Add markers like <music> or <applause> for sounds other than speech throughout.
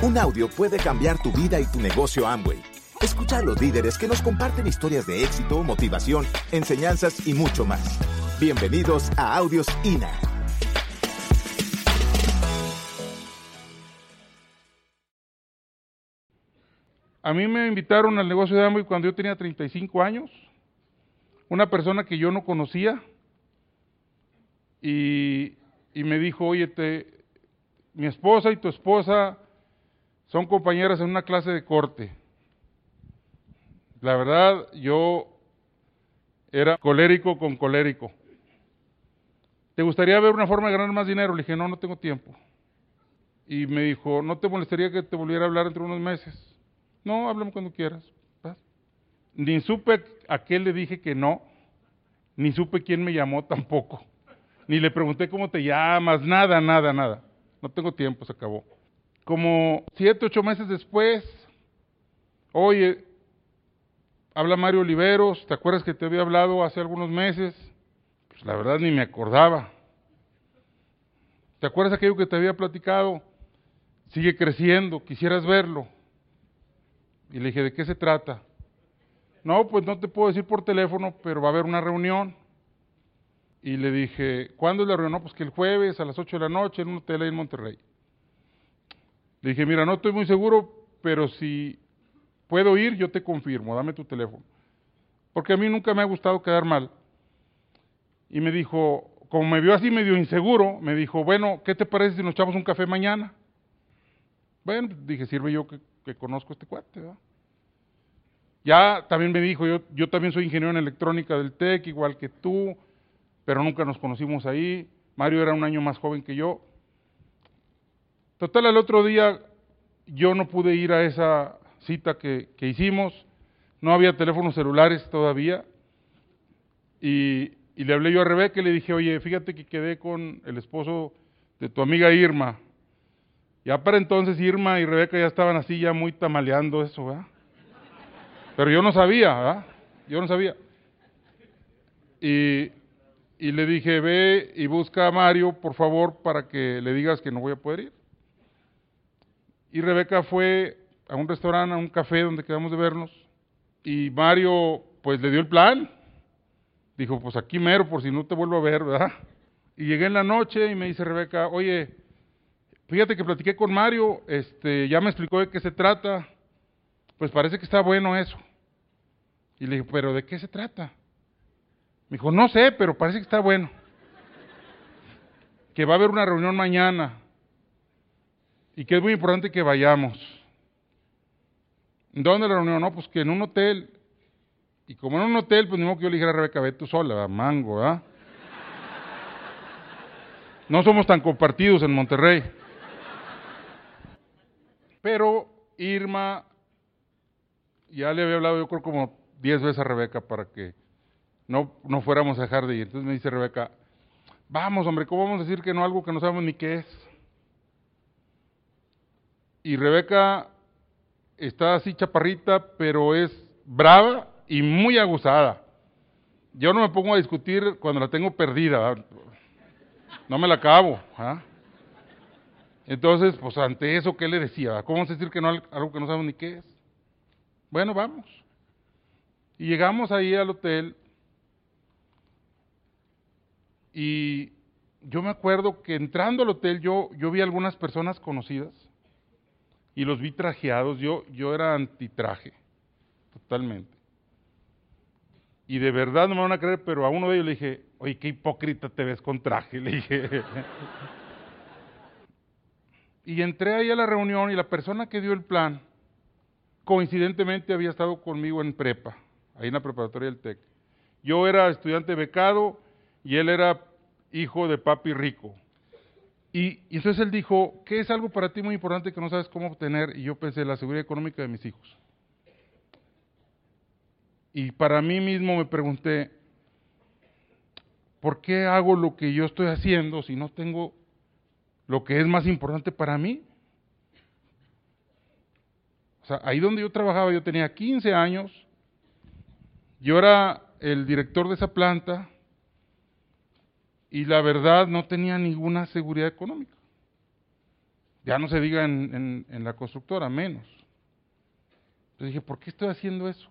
Un audio puede cambiar tu vida y tu negocio Amway. Escucha a los líderes que nos comparten historias de éxito, motivación, enseñanzas y mucho más. Bienvenidos a Audios INA. A mí me invitaron al negocio de Amway cuando yo tenía 35 años. Una persona que yo no conocía. Y, me dijo, oye, te, mi esposa y tu esposa son compañeras en una clase de corte. La verdad, yo era colérico con colérico. ¿Te gustaría ver una forma de ganar más dinero? Le dije, no, no tengo tiempo. Y me dijo, ¿no te molestaría que te volviera a hablar entre unos meses? No, háblame cuando quieras. Ni supe a qué le dije que no, ni supe quién me llamó tampoco. Ni le pregunté cómo te llamas, nada, nada, nada. No tengo tiempo, se acabó. Como siete, ocho meses después, oye, habla Mario Oliveros, ¿te acuerdas que te había hablado hace algunos meses? Pues la verdad ni me acordaba. ¿Te acuerdas aquello que te había platicado? Sigue creciendo, quisieras verlo. Y le dije, ¿de qué se trata? No, pues no te puedo decir por teléfono, pero va a haber una reunión. Y le dije, ¿cuándo es la reunión? Pues que el jueves a las 8 de la noche en un hotel ahí en Monterrey. Le dije, mira, no estoy muy seguro, pero si puedo ir, yo te confirmo, dame tu teléfono. Porque a mí nunca me ha gustado quedar mal. Y me dijo, como me vio así medio inseguro, me dijo, bueno, ¿qué te parece si nos echamos un café mañana? Bueno, dije, sirve yo que, conozco a este cuate. Ya también me dijo, yo, yo también soy ingeniero en electrónica del TEC, igual que tú, pero nunca nos conocimos ahí. Mario era un año más joven que yo. Total, el otro día yo no pude ir a esa cita que, que hicimos, no había teléfonos celulares todavía, y, y, le hablé yo a Rebeca y le dije, oye, fíjate que quedé con el esposo de tu amiga Irma. Ya para entonces Irma y Rebeca ya estaban así, ya muy tamaleando eso, ¿verdad? Pero yo no sabía, ¿verdad? Yo no sabía. Y, y le dije, ve y busca a Mario, por favor, para que le digas que no voy a poder ir. Y Rebeca fue a un restaurante, a un café donde quedamos de vernos, y Mario, pues le dio el plan. Dijo, pues aquí mero, por si no te vuelvo a ver, ¿verdad? Y llegué en la noche y me dice Rebeca, oye, fíjate que platiqué con Mario, este, ya me explicó de qué se trata, pues parece que está bueno eso. Y le dije, pero ¿de qué se trata? Me dijo, no sé, pero parece que está bueno. <laughs> Que va a haber una reunión mañana y que es muy importante que vayamos. ¿Dónde la reunión? No, pues que en un hotel. Y como en un hotel, pues ni modo que yo le dijera a Rebeca, ve tú sola, mango, ¿ah? No somos tan compartidos en Monterrey. Pero Irma, ya le había hablado yo creo como diez veces a Rebeca para que no, no fuéramos a dejar de ir. Entonces me dice Rebeca, vamos hombre, ¿cómo vamos a decir que no algo que no sabemos ni qué es? Y Rebeca está así chaparrita, pero es brava y muy aguzada. Yo no me pongo a discutir cuando la tengo perdida, no me la acabo. ¿ah? Entonces, pues ante eso, ¿qué le decía? ¿Cómo vamos decir que no algo que no sabemos ni qué es? Bueno, vamos. Y llegamos ahí al hotel y yo me acuerdo que entrando al hotel yo, yo vi algunas personas conocidas y los vi trajeados. Yo, yo era antitraje, totalmente. Y de verdad no me van a creer, pero a uno de ellos le dije, oye, qué hipócrita te ves con traje, le dije. <laughs> y entré ahí a la reunión y la persona que dio el plan, coincidentemente había estado conmigo en prepa, ahí en la preparatoria del TEC. Yo era estudiante becado y él era hijo de papi rico. Y, entonces él dijo, ¿qué es algo para ti muy importante que no sabes cómo obtener? Y yo pensé, la seguridad económica de mis hijos. Y para mí mismo me pregunté, ¿por qué hago lo que yo estoy haciendo si no tengo lo que es más importante para mí? O sea, ahí donde yo trabajaba, yo tenía 15 años, yo era el director de esa planta, y la verdad no tenía ninguna seguridad económica. Ya no se diga en, en la constructora, menos. Entonces dije, ¿por qué estoy haciendo eso?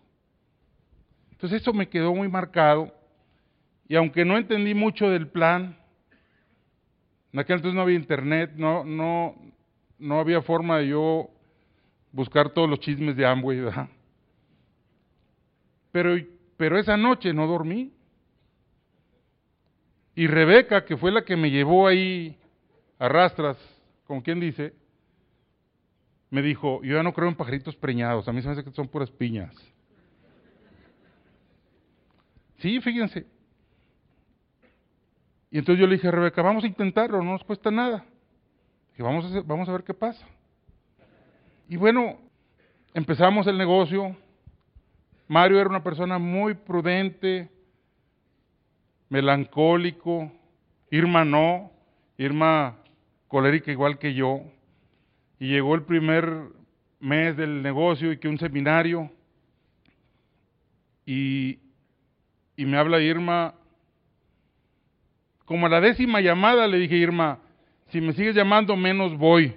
Entonces eso me quedó muy marcado y aunque no entendí mucho del plan, en aquel entonces no había internet, no, no, no había forma de yo buscar todos los chismes de Amway, ¿verdad? Pero, pero esa noche no dormí. Y Rebeca, que fue la que me llevó ahí a rastras, como quien dice, me dijo, yo ya no creo en pajaritos preñados, a mí se me hace que son puras piñas. Sí, fíjense. Y entonces yo le dije a Rebeca, vamos a intentarlo, no nos cuesta nada. Y vamos a, vamos a ver qué pasa. Y bueno, empezamos el negocio. Mario era una persona muy prudente, melancólico. Irma no, Irma colérica igual que yo. Y llegó el primer mes del negocio y que un seminario. Y y me habla Irma, como a la décima llamada le dije, Irma, si me sigues llamando menos voy.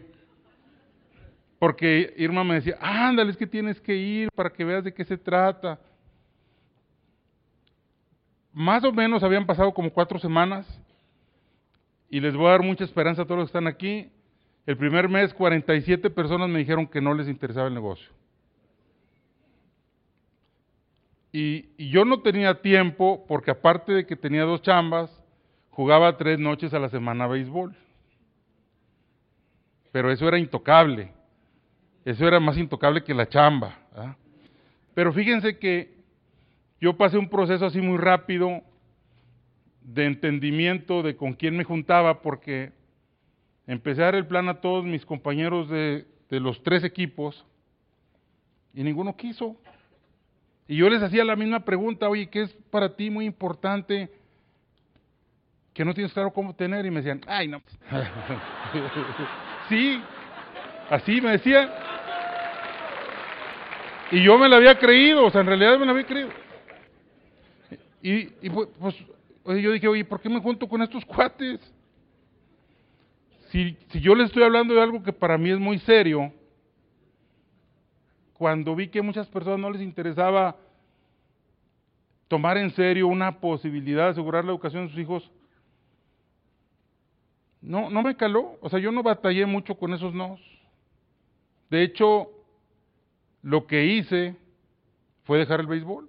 Porque Irma me decía, ándale, es que tienes que ir para que veas de qué se trata. Más o menos habían pasado como cuatro semanas y les voy a dar mucha esperanza a todos los que están aquí. El primer mes 47 personas me dijeron que no les interesaba el negocio. Y, yo no tenía tiempo porque aparte de que tenía dos chambas, jugaba tres noches a la semana béisbol. Pero eso era intocable. Eso era más intocable que la chamba. Pero fíjense que yo pasé un proceso así muy rápido de entendimiento de con quién me juntaba porque empecé a dar el plan a todos mis compañeros de los tres equipos y ninguno quiso. Y yo les hacía la misma pregunta, oye, ¿qué es para ti muy importante que no tienes claro cómo tener? Y me decían, ay, no. <laughs> sí, así me decían. Y yo me la había creído, o sea, en realidad me la había creído. Y, pues, pues yo dije, oye, ¿por qué me junto con estos cuates? Si, si yo les estoy hablando de algo que para mí es muy serio, cuando vi que muchas personas no les interesaba tomar en serio una posibilidad de asegurar la educación de sus hijos, no, no me caló. O sea, yo no batallé mucho con esos nos. De hecho, lo que hice fue dejar el béisbol.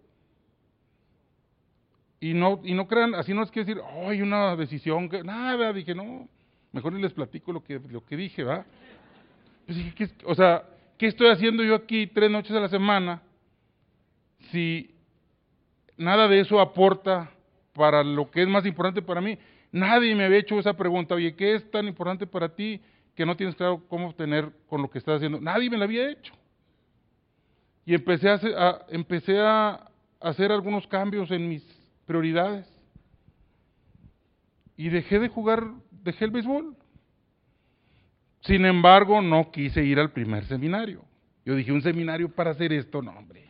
Y no, y no crean, así no es que decir, hay una decisión, que nada, dije, no, mejor les platico lo que, lo que dije, ¿va? Pues o sea, ¿qué estoy haciendo yo aquí tres noches a la semana si nada de eso aporta para lo que es más importante para mí? Nadie me había hecho esa pregunta, oye, ¿qué es tan importante para ti que no tienes claro cómo obtener con lo que estás haciendo? Nadie me lo había hecho. Y empecé a, empecé a hacer algunos cambios en mis prioridades. Y dejé de jugar, dejé el béisbol. Sin embargo, no quise ir al primer seminario. Yo dije, un seminario para hacer esto, no, hombre.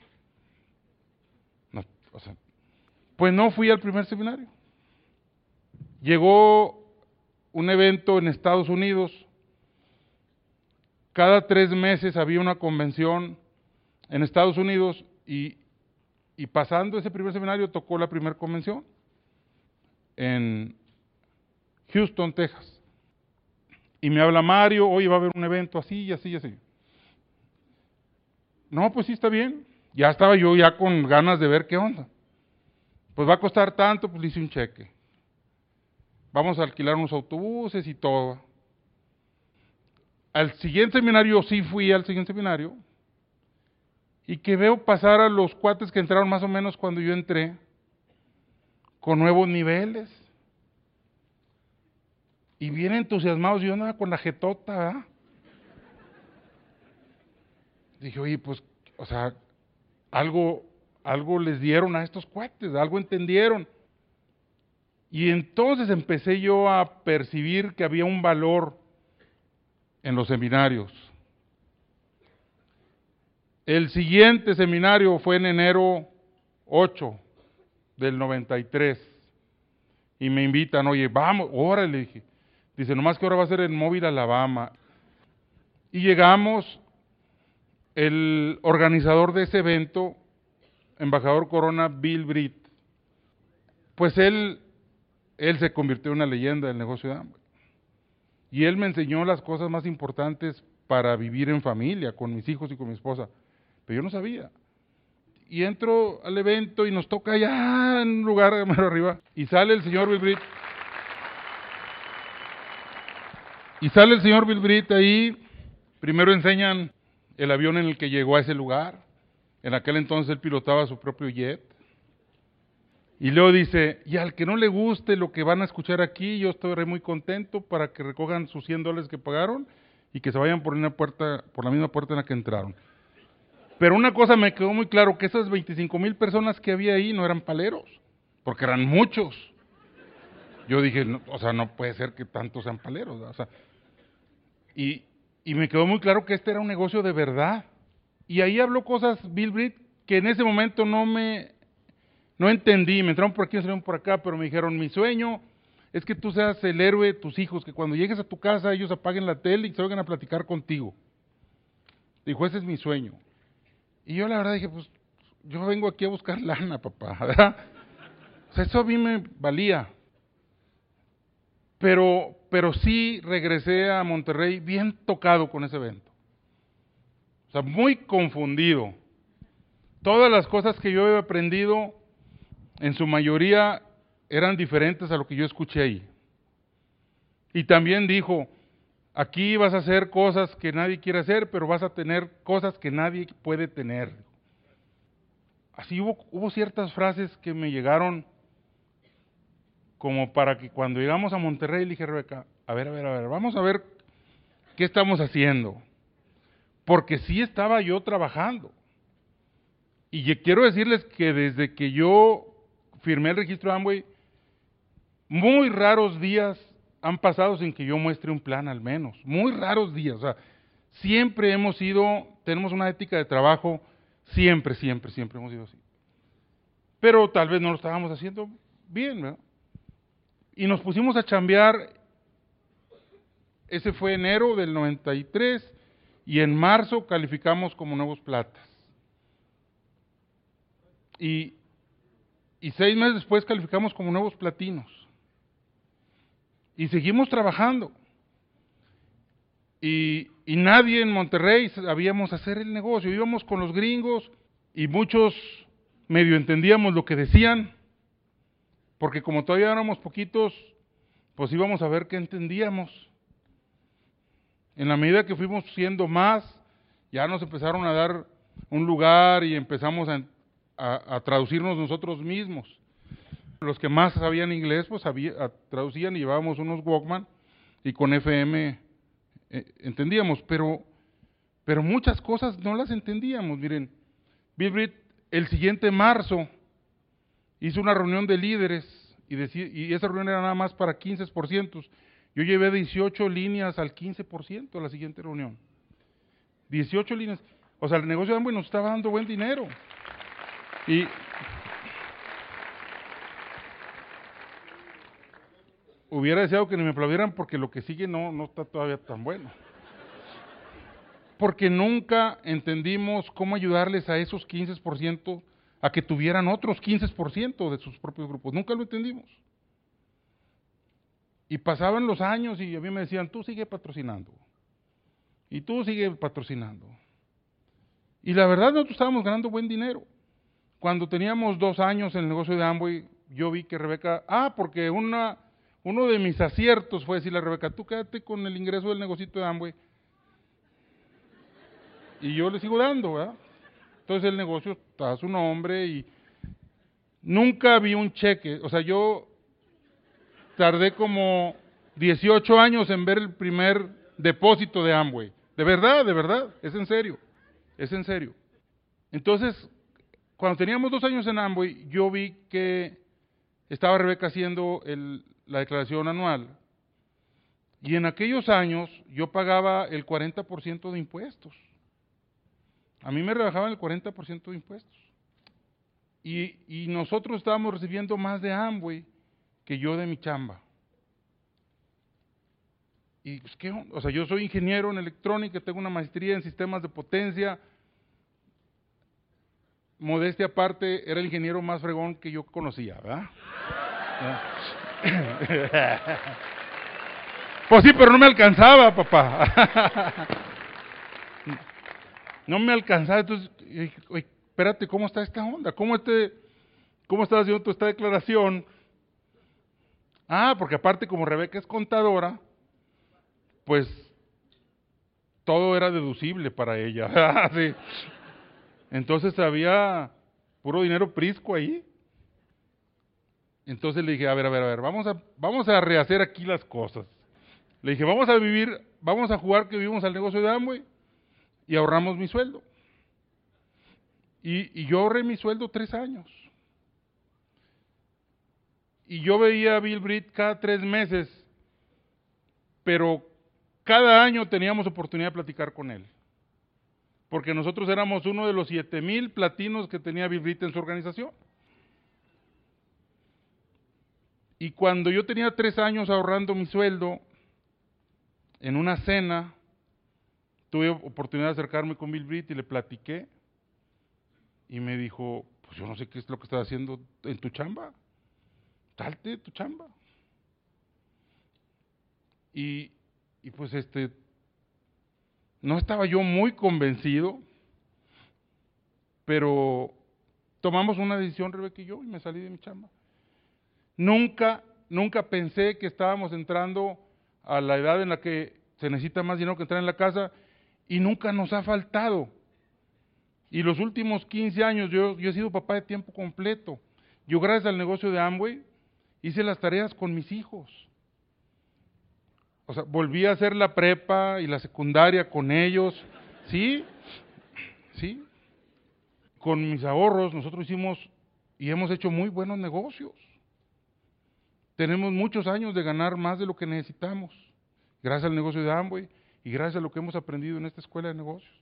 pues no fui al primer seminario. Llegó un evento en Estados Unidos. Cada tres meses había una convención en Estados Unidos y, y pasando ese primer seminario tocó la primera convención en Houston, Texas. Y me habla Mario, hoy va a haber un evento así y así y así. No, pues sí está bien. Ya estaba yo ya con ganas de ver qué onda. Pues va a costar tanto, pues le hice un cheque. Vamos a alquilar unos autobuses y todo. Al siguiente seminario, sí fui al siguiente seminario, y que veo pasar a los cuates que entraron más o menos cuando yo entré, con nuevos niveles y bien entusiasmados, yo andaba con la jetota, ¿verdad? Dije, oye, pues, o sea, algo, algo les dieron a estos cuates, algo entendieron. Y entonces empecé yo a percibir que había un valor en los seminarios. El siguiente seminario fue en enero 8 del 93. Y me invitan, oye, vamos, órale, dije. Dice, nomás que ahora va a ser en Móvil, Alabama. Y llegamos, el organizador de ese evento, embajador Corona, Bill Britt, pues él, él se convirtió en una leyenda del negocio de Amway. Y él me enseñó las cosas más importantes para vivir en familia, con mis hijos y con mi esposa. Yo no sabía. Y entro al evento y nos toca allá en un lugar <laughs> más arriba. Y sale el señor Bill Britt. Y sale el señor Bill Britt ahí. Primero enseñan el avión en el que llegó a ese lugar. En aquel entonces él pilotaba su propio jet. Y luego dice, y al que no le guste lo que van a escuchar aquí, yo estoy muy contento para que recojan sus 100 dólares que pagaron y que se vayan por una puerta, por la misma puerta en la que entraron. Pero una cosa me quedó muy claro, que esas 25 mil personas que había ahí no eran paleros, porque eran muchos. Yo dije, o sea, no puede ser que tantos sean paleros. O sea, y, y me quedó muy claro que este era un negocio de verdad. Y ahí habló cosas Bill Britt que en ese momento no me no entendí, me entraron por aquí, me salieron por acá, pero me dijeron, mi sueño es que tú seas el héroe de tus hijos, que cuando llegues a tu casa ellos apaguen la tele y se a platicar contigo. Dijo, ese es mi sueño. Y yo la verdad dije, pues yo vengo aquí a buscar lana, papá, <laughs> ¿verdad? O sea, eso a mí me valía. Pero, pero sí regresé a Monterrey bien tocado con ese evento. O sea, muy confundido. Todas las cosas que yo he aprendido en su mayoría eran diferentes a lo que yo escuché ahí. Y también dijo, aquí vas a hacer cosas que nadie quiere hacer, pero vas a tener cosas que nadie puede tener. Así hubo, hubo ciertas frases que me llegaron como para que cuando llegamos a Monterrey le dije, Rebeca, a ver, a ver, a ver, vamos a ver qué estamos haciendo. Porque sí estaba yo trabajando. Y quiero decirles que desde que yo firmé el registro Amway, muy raros días han pasado sin que yo muestre un plan al menos, muy raros días, o sea, siempre hemos sido, tenemos una ética de trabajo, siempre, siempre, siempre hemos sido así. Pero tal vez no lo estábamos haciendo bien, ¿verdad? Y nos pusimos a chambear, ese fue enero del 93, y en marzo calificamos como nuevos platas. Y y seis meses después calificamos como nuevos platinos. Y seguimos trabajando. Y, nadie en Monterrey sabíamos hacer el negocio. Íbamos con los gringos y muchos medio entendíamos lo que decían, porque como todavía éramos poquitos, pues íbamos a ver qué entendíamos. En la medida que fuimos siendo más, ya nos empezaron a dar un lugar y empezamos a, traducirnos nosotros mismos. Los que más sabían inglés, pues traducían y llevábamos unos Walkman y con FM eh, entendíamos, pero, pero muchas cosas no las entendíamos. Miren, Bill el siguiente marzo hizo una reunión de líderes y, y esa reunión era nada más para 15%. Yo llevé 18 líneas al 15% a la siguiente reunión. 18 líneas. O sea, el negocio de Amway nos estaba dando buen dinero. Y hubiera deseado que ni me aplaudieran porque lo que sigue no, no está todavía tan bueno. Porque nunca entendimos cómo ayudarles a esos 15% a que tuvieran otros 15% de sus propios grupos. Nunca lo entendimos. Y pasaban los años y a mí me decían, tú sigue patrocinando. Y tú sigue patrocinando. Y la verdad nosotros estábamos ganando buen dinero. Cuando teníamos dos años en el negocio de Amway, yo vi que Rebeca, ah, porque una, uno de mis aciertos fue decirle a Rebeca, tú quédate con el ingreso del negocito de Amway. Y yo le sigo dando, ¿verdad? Entonces el negocio está a su nombre y nunca vi un cheque. O sea, yo tardé como 18 años en ver el primer depósito de Amway. De verdad, de verdad, es en serio, es en serio. Entonces, cuando teníamos dos años en Amway, yo vi que estaba Rebeca haciendo la declaración anual. Y en aquellos años yo pagaba el 40% de impuestos. A mí me rebajaban el 40% de impuestos. Y, y, nosotros estábamos recibiendo más de Amway que yo de mi chamba. y pues, ¿qué? O sea, yo soy ingeniero en electrónica, tengo una maestría en sistemas de potencia. Modestia aparte, era el ingeniero más fregón que yo conocía, ¿verdad? <laughs> <laughs> pues sí, pero no me alcanzaba, papá. <laughs> no me alcanzaba, entonces, espérate, ¿cómo está esta onda? ¿Cómo, este, cómo estás haciendo esta declaración? Ah, porque aparte como Rebeca es contadora, pues todo era deducible para ella. <laughs> Entonces había puro dinero prisco ahí. Entonces le dije, a ver, a ver, a ver, vamos a, vamos a rehacer aquí las cosas. Le dije, vamos a vivir, vamos a jugar que vivimos al negocio de Amway y ahorramos mi sueldo. Y, y yo ahorré mi sueldo tres años. Y yo veía a Bill Britt cada tres meses, pero cada año teníamos oportunidad de platicar con él. Porque nosotros éramos uno de los siete mil platinos que tenía Bill Britt en su organización. Y cuando yo tenía tres años ahorrando mi sueldo, en una cena, tuve oportunidad de acercarme con Bill Britt y le platiqué. Y me dijo, pues yo no sé qué es lo que estás haciendo en tu chamba. Salte de tu chamba. Y, y pues este, no estaba yo muy convencido, pero tomamos una decisión, Rebeca y yo, y me salí de mi chamba. Nunca, nunca pensé que estábamos entrando a la edad en la que se necesita más dinero que entrar en la casa y nunca nos ha faltado. Y los últimos 15 años yo, yo he sido papá de tiempo completo. Yo gracias al negocio de Amway hice las tareas con mis hijos. O sea, volví a hacer la prepa y la secundaria con ellos. ¿Sí? ¿Sí? Con mis ahorros nosotros hicimos y hemos hecho muy buenos negocios. Tenemos muchos años de ganar más de lo que necesitamos, gracias al negocio de Amway y gracias a lo que hemos aprendido en esta escuela de negocios.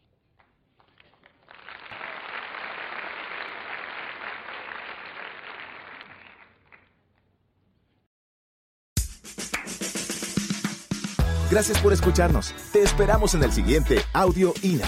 Gracias por escucharnos. Te esperamos en el siguiente Audio INA.